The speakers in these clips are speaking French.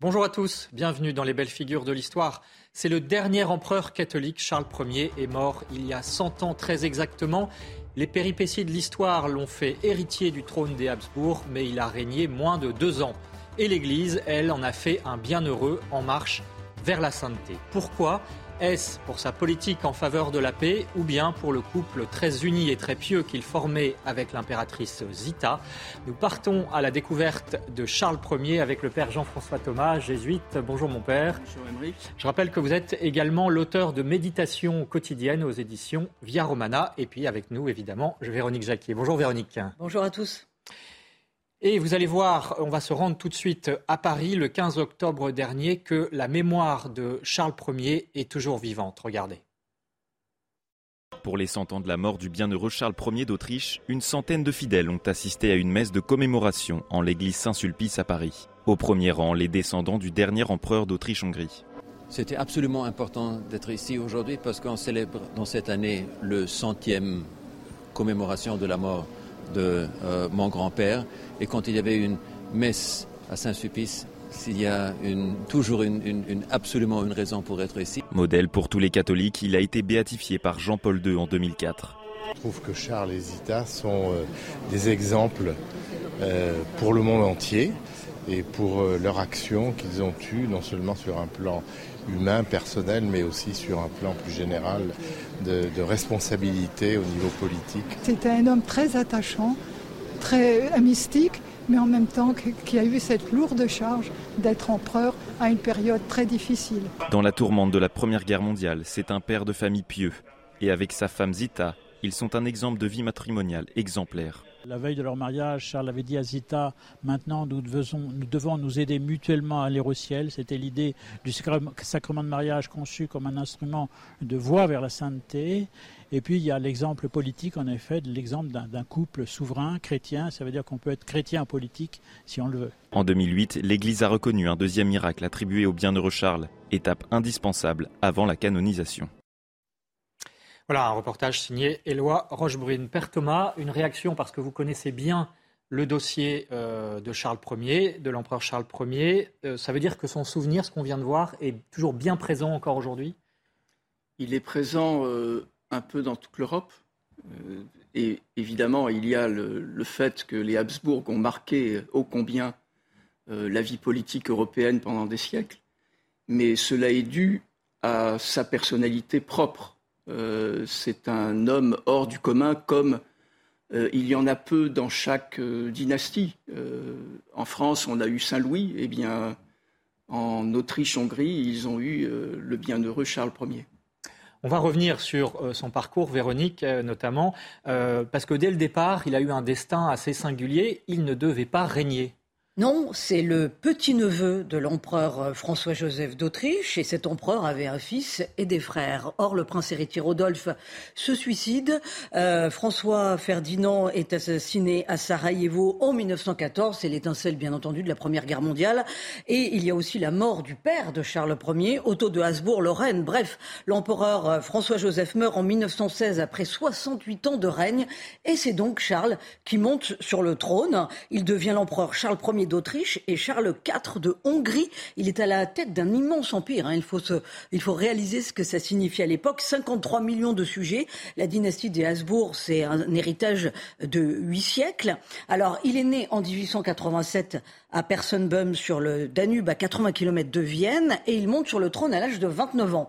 Bonjour à tous, bienvenue dans les belles figures de l'histoire. C'est le dernier empereur catholique, Charles Ier, est mort il y a 100 ans très exactement. Les péripéties de l'histoire l'ont fait héritier du trône des Habsbourg, mais il a régné moins de deux ans. Et l'Église, elle, en a fait un bienheureux en marche vers la sainteté. Pourquoi? Est-ce pour sa politique en faveur de la paix ou bien pour le couple très uni et très pieux qu'il formait avec l'impératrice Zita Nous partons à la découverte de Charles Ier avec le père Jean-François Thomas, jésuite. Bonjour mon père. Bonjour Émeric. Je rappelle que vous êtes également l'auteur de Méditation quotidienne aux éditions Via Romana et puis avec nous évidemment Véronique Jacquier. Bonjour Véronique. Bonjour à tous. Et vous allez voir, on va se rendre tout de suite à Paris le 15 octobre dernier, que la mémoire de Charles Ier est toujours vivante. Regardez. Pour les cent ans de la mort du bienheureux Charles Ier d'Autriche, une centaine de fidèles ont assisté à une messe de commémoration en l'église Saint-Sulpice à Paris. Au premier rang, les descendants du dernier empereur d'Autriche-Hongrie. C'était absolument important d'être ici aujourd'hui parce qu'on célèbre dans cette année le centième commémoration de la mort de euh, mon grand-père. Et quand il y avait une messe à Saint-Sulpice, s'il y a une, toujours une, absolument une raison pour être ici. Modèle pour tous les catholiques, il a été béatifié par Jean-Paul II en 2004. Je trouve que Charles et Zita sont euh, des exemples euh, pour le monde entier et pour leur action qu'ils ont eue, non seulement sur un plan humain, personnel, mais aussi sur un plan plus général de, responsabilité au niveau politique. C'était un homme très attachant, très mystique, mais en même temps qui a eu cette lourde charge d'être empereur à une période très difficile. Dans la tourmente de la Première Guerre mondiale, c'est un père de famille pieux. Et avec sa femme Zita, ils sont un exemple de vie matrimoniale exemplaire. La veille de leur mariage, Charles avait dit à Zita, maintenant nous devons, nous aider mutuellement à aller au ciel. C'était l'idée du sacrement de mariage conçu comme un instrument de voie vers la sainteté. Et puis il y a l'exemple politique, en effet, l'exemple d'un couple souverain, chrétien. Ça veut dire qu'on peut être chrétien politique si on le veut. En 2008, l'Église a reconnu un deuxième miracle attribué au bienheureux Charles, étape indispensable avant la canonisation. Voilà un reportage signé Éloi Rochebrune. Père Thomas, une réaction parce que vous connaissez bien le dossier euh, de Charles Ier, de l'empereur Charles Ier. Euh, ça veut dire que son souvenir, ce qu'on vient de voir, est toujours bien présent encore aujourd'hui? Il est présent euh, un peu dans toute l'Europe. et évidemment, il y a le, fait que les Habsbourg ont marqué ô combien la vie politique européenne pendant des siècles. Mais cela est dû à sa personnalité propre euh, c'est un homme hors du commun comme euh, il y en a peu dans chaque euh, dynastie. en France, on a eu Saint-Louis, et eh bien en Autriche-Hongrie, ils ont eu le bienheureux Charles Ier. On va revenir sur son parcours, Véronique notamment, parce que dès le départ, il a eu un destin assez singulier. Il ne devait pas régner. Non, c'est le petit-neveu de l'empereur euh, François-Joseph d'Autriche, et cet empereur avait un fils et des frères. Or, le prince héritier Rodolphe se suicide. Euh, François Ferdinand est assassiné à Sarajevo en 1914. C'est l'étincelle, bien entendu, de la Première Guerre mondiale. Et il y a aussi la mort du père de Charles Ier, Otto de Habsbourg-Lorraine. Bref, l'empereur euh, François-Joseph meurt en 1916 après 68 ans de règne, et c'est donc Charles qui monte sur le trône. Il devient l'empereur Charles Ier d'Autriche et Charles IV de Hongrie. Il est à la tête d'un immense empire. Hein. Il, faut il faut réaliser ce que ça signifie à l'époque. 53 millions de sujets. La dynastie des Habsbourg, c'est un héritage de huit siècles. Alors, il est né en 1887 à Personenbum sur le Danube à 80 km de Vienne et il monte sur le trône à l'âge de 29 ans.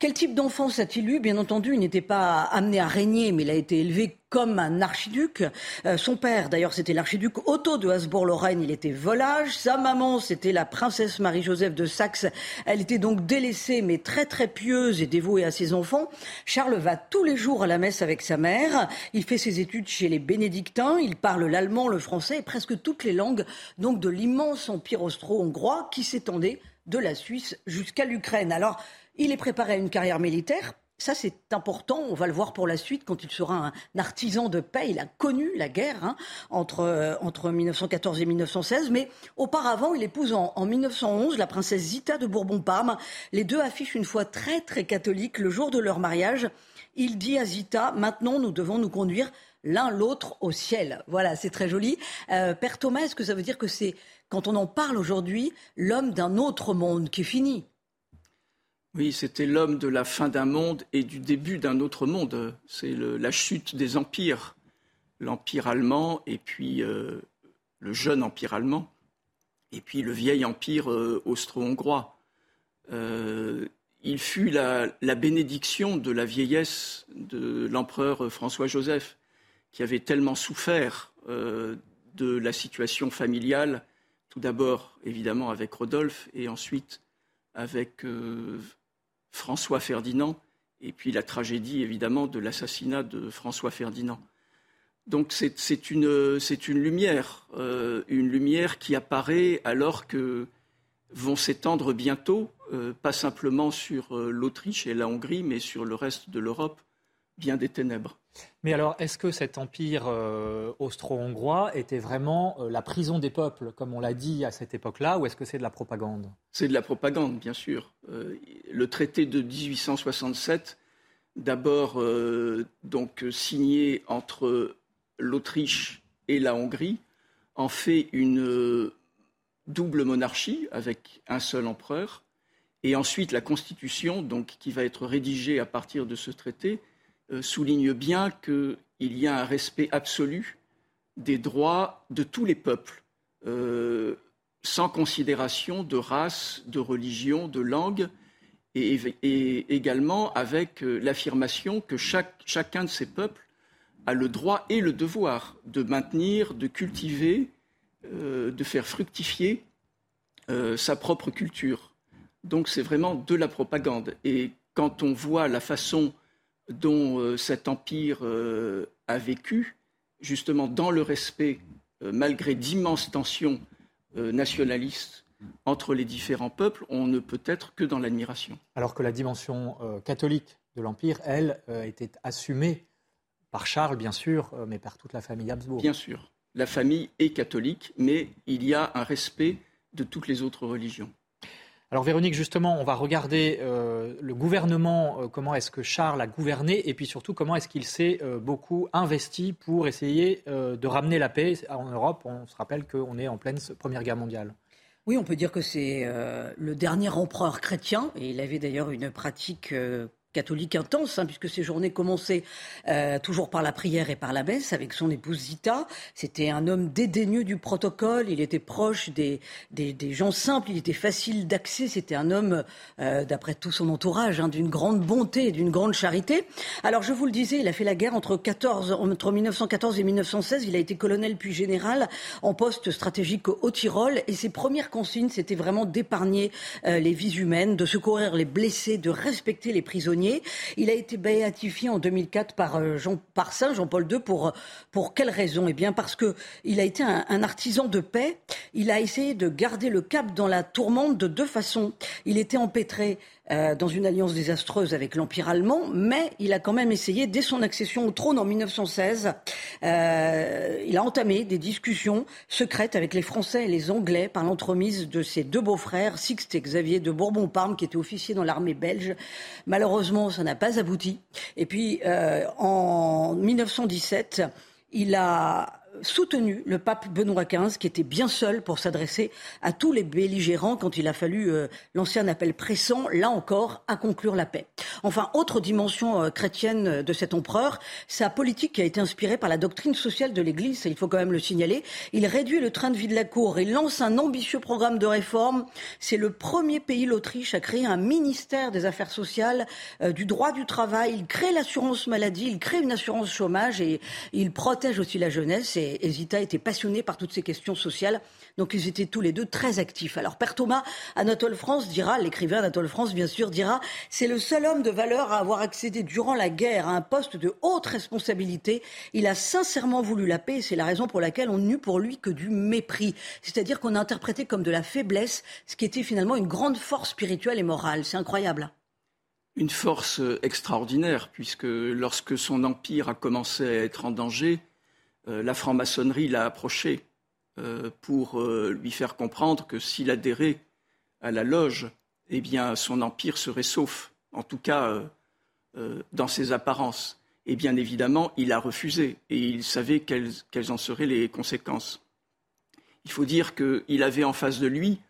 Quel type d'enfance a-t-il eu? Bien entendu, il n'était pas amené à régner, mais il a été élevé comme un archiduc. Euh, son père, d'ailleurs, c'était l'archiduc Otto de Habsbourg-Lorraine. Il était volage. Sa maman, c'était la princesse Marie-Joseph de Saxe. Elle était donc délaissée, mais très très pieuse et dévouée à ses enfants. Charles va tous les jours à la messe avec sa mère. Il fait ses études chez les bénédictins. Il parle l'allemand, le français et presque toutes les langues donc de l'immense empire austro-hongrois qui s'étendait de la Suisse jusqu'à l'Ukraine. Alors, il est préparé à une carrière militaire. Ça, c'est important. On va le voir pour la suite quand il sera un artisan de paix. Il a connu la guerre hein, entre, euh, entre 1914 et 1916. Mais auparavant, il épouse en, en 1911 la princesse Zita de Bourbon-Parme. Les deux affichent une foi très, très catholique. Le jour de leur mariage, il dit à Zita, maintenant, nous devons nous conduire l'un l'autre au ciel. Voilà, c'est très joli. Euh, Père Thomas, est-ce que ça veut dire que c'est, quand on en parle aujourd'hui, l'homme d'un autre monde qui est fini? Oui, c'était l'homme de la fin d'un monde et du début d'un autre monde. C'est la chute des empires, l'empire allemand et puis euh, le jeune empire allemand, et puis le vieil empire euh, austro-hongrois. Euh, il fut la, bénédiction de la vieillesse de l'empereur François-Joseph, qui avait tellement souffert de la situation familiale, tout d'abord évidemment avec Rodolphe et ensuite avec François Ferdinand, et puis la tragédie évidemment de l'assassinat de François Ferdinand. Donc c'est une, lumière, euh, une lumière qui apparaît alors que vont s'étendre bientôt, euh, pas simplement sur euh, l'Autriche et la Hongrie, mais sur le reste de l'Europe, bien des ténèbres. Mais alors, est-ce que cet empire euh, austro-hongrois était vraiment euh, la prison des peuples, comme on l'a dit à cette époque-là, ou est-ce que c'est de la propagande? C'est de la propagande, bien sûr. Euh, le traité de 1867, d'abord donc signé entre l'Autriche et la Hongrie, en fait une double monarchie avec un seul empereur, et ensuite la Constitution, qui va être rédigée à partir de ce traité, souligne bien qu'il y a un respect absolu des droits de tous les peuples, euh, sans considération de race, de religion, de langue, et, également avec euh, l'affirmation que chacun de ces peuples a le droit et le devoir de maintenir, de cultiver, de faire fructifier sa propre culture. Donc c'est vraiment de la propagande. Et quand on voit la façon dont euh, cet empire euh, a vécu, justement dans le respect, euh, malgré d'immenses tensions nationalistes entre les différents peuples, on ne peut être que dans l'admiration. Alors que la dimension catholique de l'Empire, elle, était assumée par Charles, bien sûr, mais par toute la famille Habsbourg. Bien sûr. La famille est catholique, mais il y a un respect de toutes les autres religions. Alors Véronique, justement, on va regarder euh, le gouvernement, euh, comment est-ce que Charles a gouverné, et puis surtout comment est-ce qu'il s'est euh, beaucoup investi pour essayer de ramener la paix en Europe. On se rappelle qu'on est en pleine Première Guerre mondiale. Oui, on peut dire que c'est le dernier empereur chrétien, et il avait d'ailleurs une pratique catholique intense, hein, puisque ses journées commençaient euh, toujours par la prière et par la messe avec son épouse Zita. C'était un homme dédaigneux du protocole, il était proche des, gens simples, il était facile d'accès, c'était un homme, euh, d'après tout son entourage, hein, d'une grande bonté et d'une grande charité. Alors je vous le disais, il a fait la guerre entre, 14, entre 1914 et 1916, il a été colonel puis général en poste stratégique au Tyrol, et ses premières consignes, c'était vraiment d'épargner euh, les vies humaines, de secourir les blessés, de respecter les prisonniers il a été béatifié en 2004 par, euh, Jean, par Saint Jean-Paul II pour, pour quelle raison? Eh bien parce qu'il a été un, artisan de paix. Il a essayé de garder le cap dans la tourmente de deux façons. Il était empêtré euh, dans une alliance désastreuse avec l'Empire allemand, mais il a quand même essayé, dès son accession au trône en 1916, euh, il a entamé des discussions secrètes avec les Français et les Anglais par l'entremise de ses deux beaux-frères, Sixte et Xavier de Bourbon-Parme, qui étaient officiers dans l'armée belge. Malheureusement, ça n'a pas abouti. Et puis, euh, en 1917, il a soutenu le pape Benoît XV, qui était bien seul pour s'adresser à tous les belligérants quand il a fallu euh, l'ancien appel pressant, là encore, à conclure la paix. Enfin, autre dimension euh, chrétienne de cet empereur, sa politique qui a été inspirée par la doctrine sociale de l'Église, il faut quand même le signaler. Il réduit le train de vie de la cour, il lance un ambitieux programme de réforme. C'est le premier pays, l'Autriche, à créer un ministère des Affaires sociales, euh, du droit du travail. Il crée l'assurance maladie, il crée une assurance chômage et il protège aussi la jeunesse. Et, Zita était passionné par toutes ces questions sociales. Donc ils étaient tous les deux très actifs. Alors Père Thomas, Anatole France dira, l'écrivain Anatole France bien sûr dira, c'est le seul homme de valeur à avoir accédé durant la guerre à un poste de haute responsabilité. Il a sincèrement voulu la paix et c'est la raison pour laquelle on n'eut pour lui que du mépris. C'est-à-dire qu'on a interprété comme de la faiblesse ce qui était finalement une grande force spirituelle et morale. C'est incroyable une force extraordinaire, puisque lorsque son empire a commencé à être en danger, euh, la franc-maçonnerie l'a approché euh, pour euh, lui faire comprendre que s'il adhérait à la loge, eh bien, son empire serait sauf, en tout cas dans ses apparences. Et bien évidemment, il a refusé et il savait quelles, en seraient les conséquences. Il faut dire qu'il avait en face de lui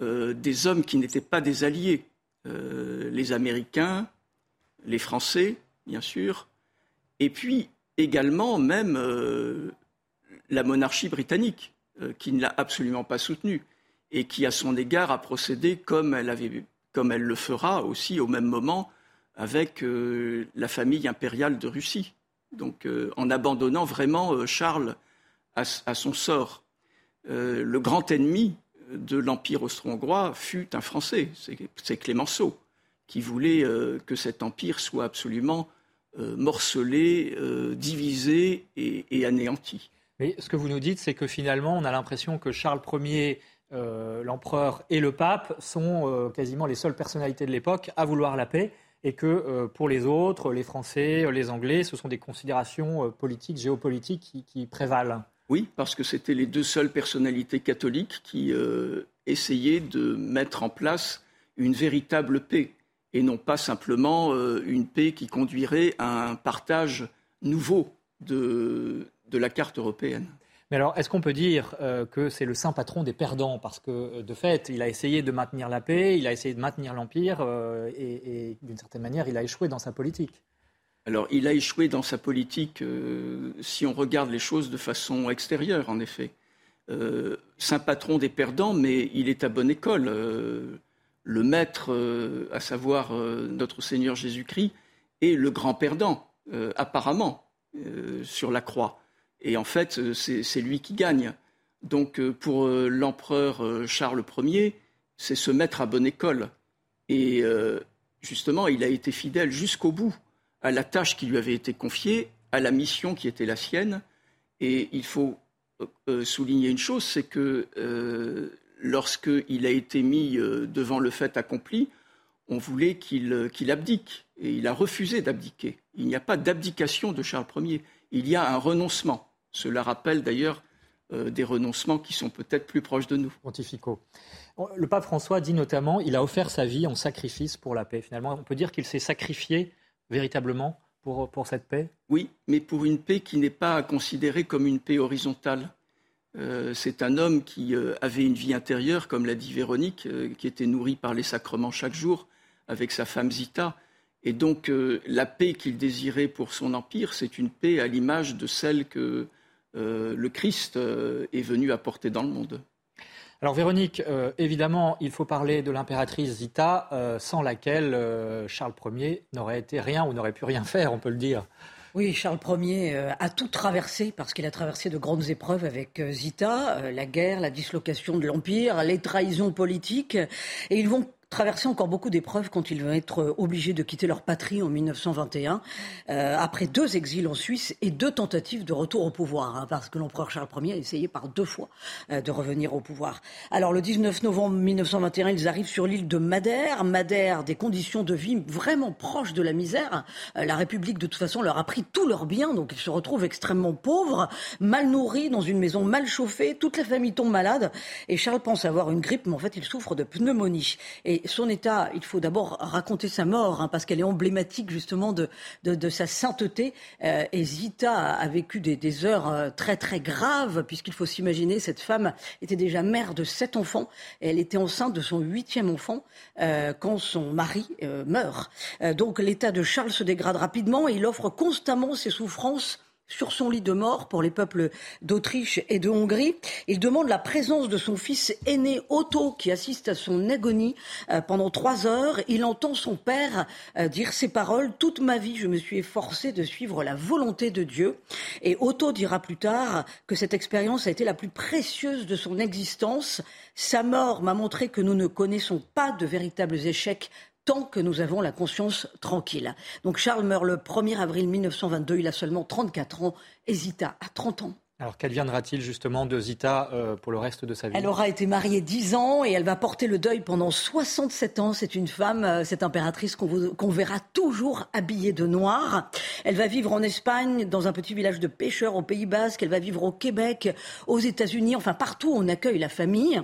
des hommes qui n'étaient pas des alliés, les Américains, les Français, bien sûr, et puis également même euh, la monarchie britannique, euh, qui ne l'a absolument pas soutenue et qui, à son égard, a procédé comme elle, le fera aussi au même moment avec euh, la famille impériale de Russie. Donc, en abandonnant vraiment Charles à, son sort. le grand ennemi de l'Empire austro-hongrois fut un Français, c'est Clémenceau, qui voulait que cet empire soit absolument morcelé, euh, divisé et, anéanti. Mais ce que vous nous dites, c'est que finalement, on a l'impression que Charles Ier, euh, l'empereur et le pape sont quasiment les seules personnalités de l'époque à vouloir la paix et que pour les autres, les Français, les Anglais, ce sont des considérations politiques, géopolitiques qui, qui, prévalent. Oui, parce que c'était les deux seules personnalités catholiques qui essayaient de mettre en place une véritable paix et non pas simplement euh, une paix qui conduirait à un partage nouveau de, la carte européenne. Mais alors, est-ce qu'on peut dire euh, que c'est le saint patron des perdants? Parce que, euh, de fait, il a essayé de maintenir la paix, il a essayé de maintenir l'Empire, et, et d'une certaine manière, il a échoué dans sa politique. Alors, il a échoué dans sa politique si on regarde les choses de façon extérieure, en effet. saint patron des perdants, mais il est à bonne école le maître, euh, à savoir euh, notre Seigneur Jésus-Christ, est le grand perdant, euh, apparemment, sur la croix. Et en fait, c'est lui qui gagne. Donc pour l'empereur Charles Ier, c'est se mettre à bonne école. Et justement, il a été fidèle jusqu'au bout à la tâche qui lui avait été confiée, à la mission qui était la sienne. Et il faut souligner une chose, c'est que lorsqu'il a été mis euh, devant le fait accompli, on voulait euh, qu'il abdique. Et il a refusé d'abdiquer. Il n'y a pas d'abdication de Charles Ier. Il y a un renoncement. Cela rappelle d'ailleurs euh, des renoncements qui sont peut-être plus proches de nous. Pontificaux. Le pape François dit notamment il a offert sa vie en sacrifice pour la paix. Finalement, on peut dire qu'il s'est sacrifié véritablement pour, pour cette paix? Oui, mais pour une paix qui n'est pas considérée comme une paix horizontale. Euh, c'est un homme qui euh, avait une vie intérieure, comme l'a dit Véronique, euh, qui était nourri par les sacrements chaque jour avec sa femme Zita. Et donc la paix qu'il désirait pour son empire, c'est une paix à l'image de celle que le Christ est venu apporter dans le monde. Alors Véronique, évidemment, il faut parler de l'impératrice Zita, sans laquelle Charles Ier n'aurait été rien ou n'aurait pu rien faire, on peut le dire. Oui, Charles Ier euh, a tout traversé parce qu'il a traversé de grandes épreuves avec euh, Zita, euh, la guerre, la dislocation de l'Empire, les trahisons politiques. Et ils vont traverser encore beaucoup d'épreuves quand ils vont être obligés de quitter leur patrie en 1921, euh, après deux exils en Suisse et deux tentatives de retour au pouvoir, hein, parce que l'empereur Charles Ier a essayé par deux fois euh, de revenir au pouvoir. Alors le 19 novembre 1921, ils arrivent sur l'île de Madère. Madère, des conditions de vie vraiment proches de la misère. Euh, la République, de toute façon, leur a pris tous leurs biens, donc ils se retrouvent extrêmement pauvres, mal nourris, dans une maison mal chauffée. Toute la famille tombe malade. Et Charles pense avoir une grippe, mais en fait, il souffre de pneumonie. Et Son état, il faut d'abord raconter sa mort, hein, parce qu'elle est emblématique justement de, de, sa sainteté. Euh, et Zita a vécu des, des heures euh, très très graves, puisqu'il faut s'imaginer, cette femme était déjà mère de sept enfants, et elle était enceinte de son huitième enfant euh, quand son mari euh, meurt. Euh, donc l'état de Charles se dégrade rapidement et il offre constamment ses souffrances sur son lit de mort pour les peuples d'Autriche et de Hongrie. Il demande la présence de son fils aîné Otto qui assiste à son agonie euh, pendant trois heures. Il entend son père euh, dire ces paroles Toute ma vie, je me suis efforcé de suivre la volonté de Dieu. Et Otto dira plus tard que cette expérience a été la plus précieuse de son existence. Sa mort m'a montré que nous ne connaissons pas de véritables échecs tant que nous avons la conscience tranquille. Donc Charles meurt le 1er avril 1922, il a seulement 34 ans, et Zita a 30 ans. Alors qu'adviendra-t-il justement de Zita euh, pour le reste de sa vie? Elle aura été mariée 10 ans et elle va porter le deuil pendant 67 ans. C'est une femme, euh, cette impératrice qu'on verra toujours habillée de noir. Elle va vivre en Espagne, dans un petit village de pêcheurs au Pays Basque. Elle va vivre au Québec, aux États-Unis, enfin partout où on accueille la famille.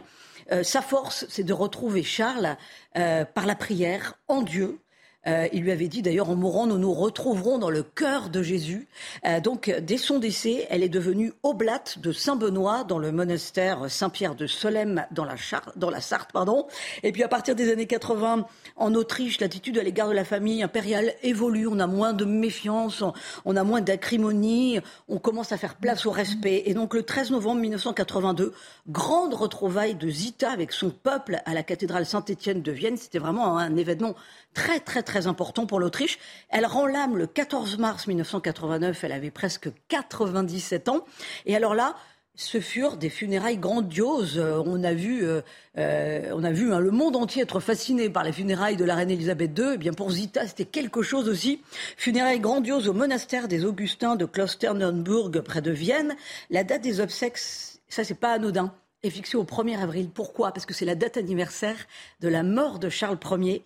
Euh, sa force, c'est de retrouver Charles euh, par la prière en Dieu, euh, il lui avait dit d'ailleurs en mourant, nous nous retrouverons dans le cœur de Jésus. Euh, donc dès son décès, elle est devenue oblate de Saint-Benoît dans le monastère Saint-Pierre de Solem dans la, Sarthe. Pardon. Et puis à partir des années 80, en Autriche, l'attitude à l'égard de la famille impériale évolue. On a moins de méfiance, on a moins d'acrimonie, on commence à faire place au respect. Et donc le 13 novembre 1982, grande retrouvaille de Zita avec son peuple à la cathédrale Saint-Étienne de Vienne. C'était vraiment un événement très très très important pour l'Autriche. Elle rend l'âme le 14 mars 1989, elle avait presque 97 ans. Et alors là, ce furent des funérailles grandioses. Euh, on a vu, euh, euh, on a vu hein, le monde entier être fasciné par les funérailles de la reine Elisabeth II. Eh bien pour Zita, c'était quelque chose aussi. Funérailles grandioses au monastère des Augustins de Klosterneuburg près de Vienne. La date des obsèques, ça c'est pas anodin est fixée au 1er avril. Pourquoi? Parce que c'est la date anniversaire de la mort de Charles Ier.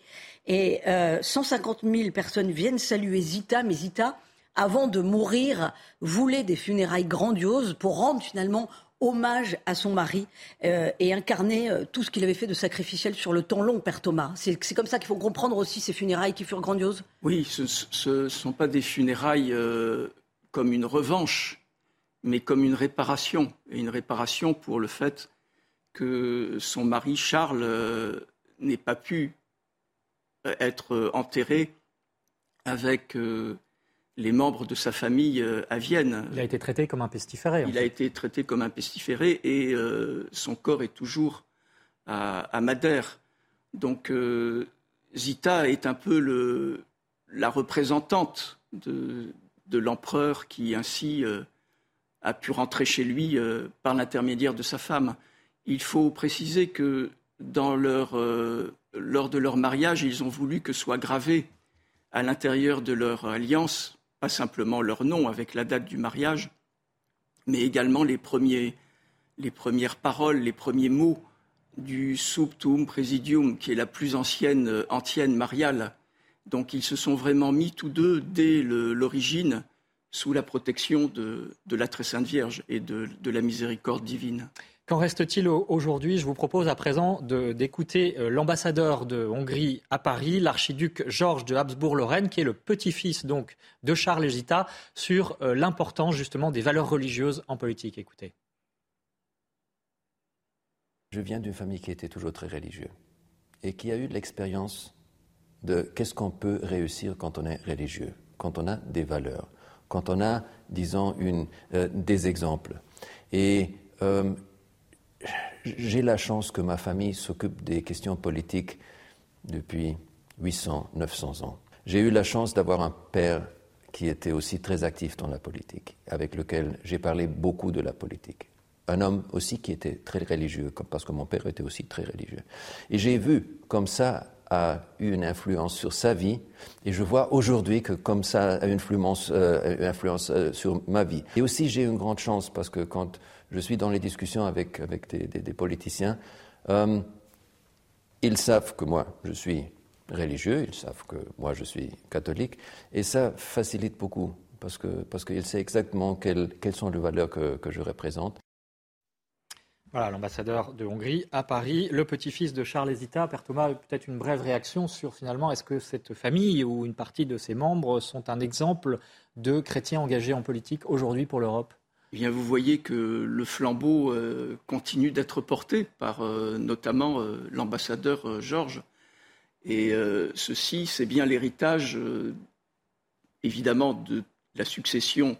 Et 150 euh, 000 personnes viennent saluer Zita, mais Zita, avant de mourir, voulait des funérailles grandioses pour rendre finalement hommage à son mari euh, et incarner euh, tout ce qu'il avait fait de sacrificiel sur le temps long, Père Thomas. C'est comme ça qu'il faut comprendre aussi ces funérailles qui furent grandioses? Oui, ce ne sont pas des funérailles comme une revanche, mais comme une réparation. Et une réparation pour le fait que son mari Charles n'ait pas pu euh, être euh, enterré avec euh, les membres de sa famille à Vienne. Il a été traité comme un pestiféré. Il a été traité comme un pestiféré et son corps est toujours à, Madère. Donc Zita est un peu le, la représentante de, de l'empereur qui ainsi a pu rentrer chez lui par l'intermédiaire de sa femme. Il faut préciser que leur lors de leur mariage, ils ont voulu que soit gravé à l'intérieur de leur alliance, pas simplement leur nom avec la date du mariage, mais également les premières paroles, les premiers mots du Subtum Presidium, qui est la plus ancienne euh, antienne mariale. Donc ils se sont vraiment mis tous deux, dès l'origine, sous la protection de, la Très Sainte Vierge et de la miséricorde divine. Qu'en reste-t-il aujourd'hui? Je vous propose à présent d'écouter euh, l'ambassadeur de Hongrie à Paris, l'archiduc Georges de Habsbourg-Lorraine, qui est le petit-fils donc de Charles et Gita, sur euh, l'importance justement des valeurs religieuses en politique. Écoutez. Je viens d'une famille qui était toujours très religieuse et qui a eu l'expérience de qu'est-ce qu'on peut réussir quand on est religieux, quand on a des valeurs, quand on a, disons, euh, des exemples. Et j'ai la chance que ma famille s'occupe des questions politiques depuis 800, 900 ans. J'ai eu la chance d'avoir un père qui était aussi très actif dans la politique, avec lequel j'ai parlé beaucoup de la politique. Un homme aussi qui était très religieux, parce que mon père était aussi très religieux. Et j'ai vu comme ça a eu une influence sur sa vie, et je vois aujourd'hui que comme ça a une influence, euh, une influence euh, sur ma vie. Et aussi j'ai une grande chance parce que quand je suis dans les discussions avec, avec des, politiciens, euh, ils savent que moi, je suis religieux, ils savent que moi, je suis catholique, et ça facilite beaucoup, parce qu'ils parce savent exactement quelles, quelles sont les valeurs que, que je représente. Voilà, l'ambassadeur de Hongrie à Paris, le petit-fils de Charles Hésita. Père Thomas, peut-être une brève réaction sur finalement, est-ce que cette famille ou une partie de ses membres sont un exemple de chrétiens engagés en politique aujourd'hui pour l'Europe? Eh bien, vous voyez que le flambeau euh, continue d'être porté par euh, notamment euh, l'ambassadeur Georges. Et ceci, c'est bien l'héritage, évidemment, de la succession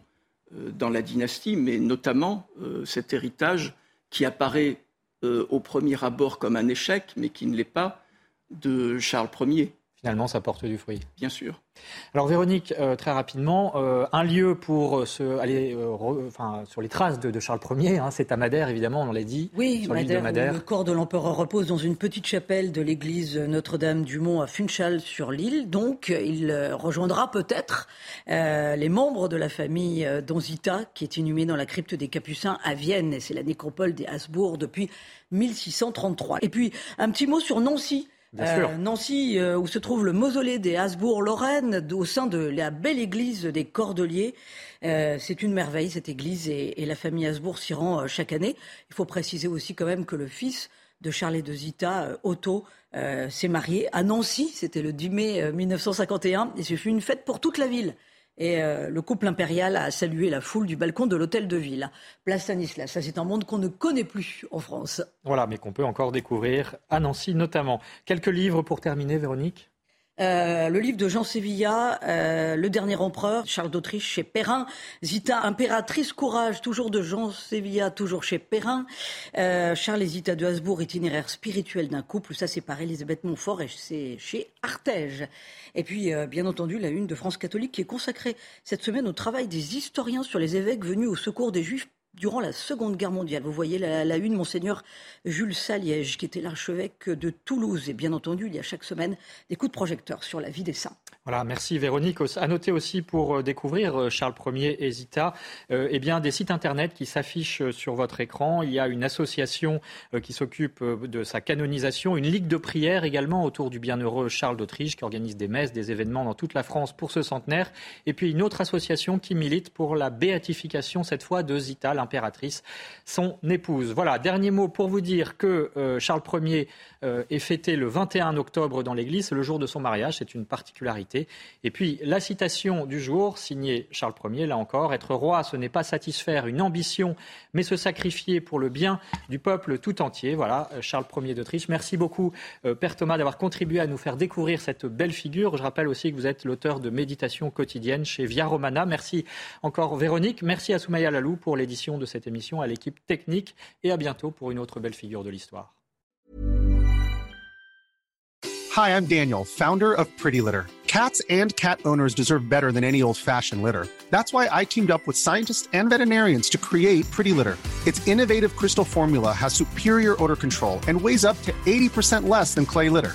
dans la dynastie, mais notamment cet héritage qui apparaît au premier abord comme un échec, mais qui ne l'est pas, de Charles Ier finalement, ça porte du fruit. Bien sûr. Alors Véronique, euh, très rapidement, euh, un lieu pour se, aller euh, enfin, sur les traces de, Charles Ier, hein, c'est à Madère, évidemment, on l'a dit. Oui, Madère, le corps de l'empereur repose dans une petite chapelle de l'église Notre-Dame-du-Mont à Funchal sur l'île. Donc, il rejoindra peut-être les membres de la famille Donzita, qui est inhumée dans la crypte des Capucins à Vienne. Et c'est la nécropole des Habsbourg depuis 1633. Et puis, un petit mot sur Nancy. Euh, Nancy, euh, où se trouve le mausolée des Habsbourg-Lorraine, au sein de la belle église des Cordeliers. Euh, c'est une merveille, cette église, et, la famille Habsbourg s'y rend chaque année. Il faut préciser aussi quand même que le fils de Charles de Zita, Otto, s'est marié à Nancy, c'était le 10 mai 1951, et ce fut une fête pour toute la ville. Et euh, le couple impérial a salué la foule du balcon de l'hôtel de ville. Place Stanislas, ça c'est un monde qu'on ne connaît plus en France. Voilà, mais qu'on peut encore découvrir à Nancy notamment. Quelques livres pour terminer, Véronique? Euh, le livre de Jean Sevilla, euh, Le dernier empereur, Charles d'Autriche chez Perrin, Zita, impératrice courage, toujours de Jean Sevilla, toujours chez Perrin, euh, Charles et Zita de Habsbourg, itinéraire spirituel d'un couple, ça c'est par Elisabeth Montfort et c'est chez Artege. Et puis, bien entendu, la une de France catholique qui est consacrée cette semaine au travail des historiens sur les évêques venus au secours des juifs durant la Seconde Guerre mondiale. Vous voyez la, une, monseigneur Jules Saliège, qui était l'archevêque de Toulouse. Et bien entendu, il y a chaque semaine des coups de projecteur sur la vie des saints. Voilà, merci Véronique. À noter aussi pour euh, découvrir euh, Charles Ier et Zita, euh, eh bien, des sites internet qui s'affichent sur votre écran. Il y a une association qui s'occupe de sa canonisation, une ligue de prière également autour du bienheureux Charles d'Autriche qui organise des messes, des événements dans toute la France pour ce centenaire. Et puis une autre association qui milite pour la béatification, cette fois de Zita, l'impératrice, son épouse. Voilà, dernier mot pour vous dire que Charles Ier est fêté le 21 octobre dans l'église, le jour de son mariage, c'est une particularité. Et puis la citation du jour, signée Charles Ier, là encore, être roi, ce n'est pas satisfaire une ambition, mais se sacrifier pour le bien du peuple tout entier. Voilà, euh, Charles Ier d'Autriche. Merci beaucoup, euh, Père Thomas, d'avoir contribué à nous faire découvrir cette belle figure. Je rappelle aussi que vous êtes l'auteur de Méditation quotidienne chez Via Romana. Merci encore, Véronique. Merci à Soumaya Lalou pour l'édition de cette émission, à l'équipe technique, et à bientôt pour une autre belle figure de l'histoire. Hi, I'm Daniel, founder of Pretty Litter. Cats and cat owners deserve better than any old-fashioned litter. That's why I teamed up with scientists and veterinarians to create Pretty Litter. Its innovative crystal formula has superior odor control and weighs up to 80% less than clay litter.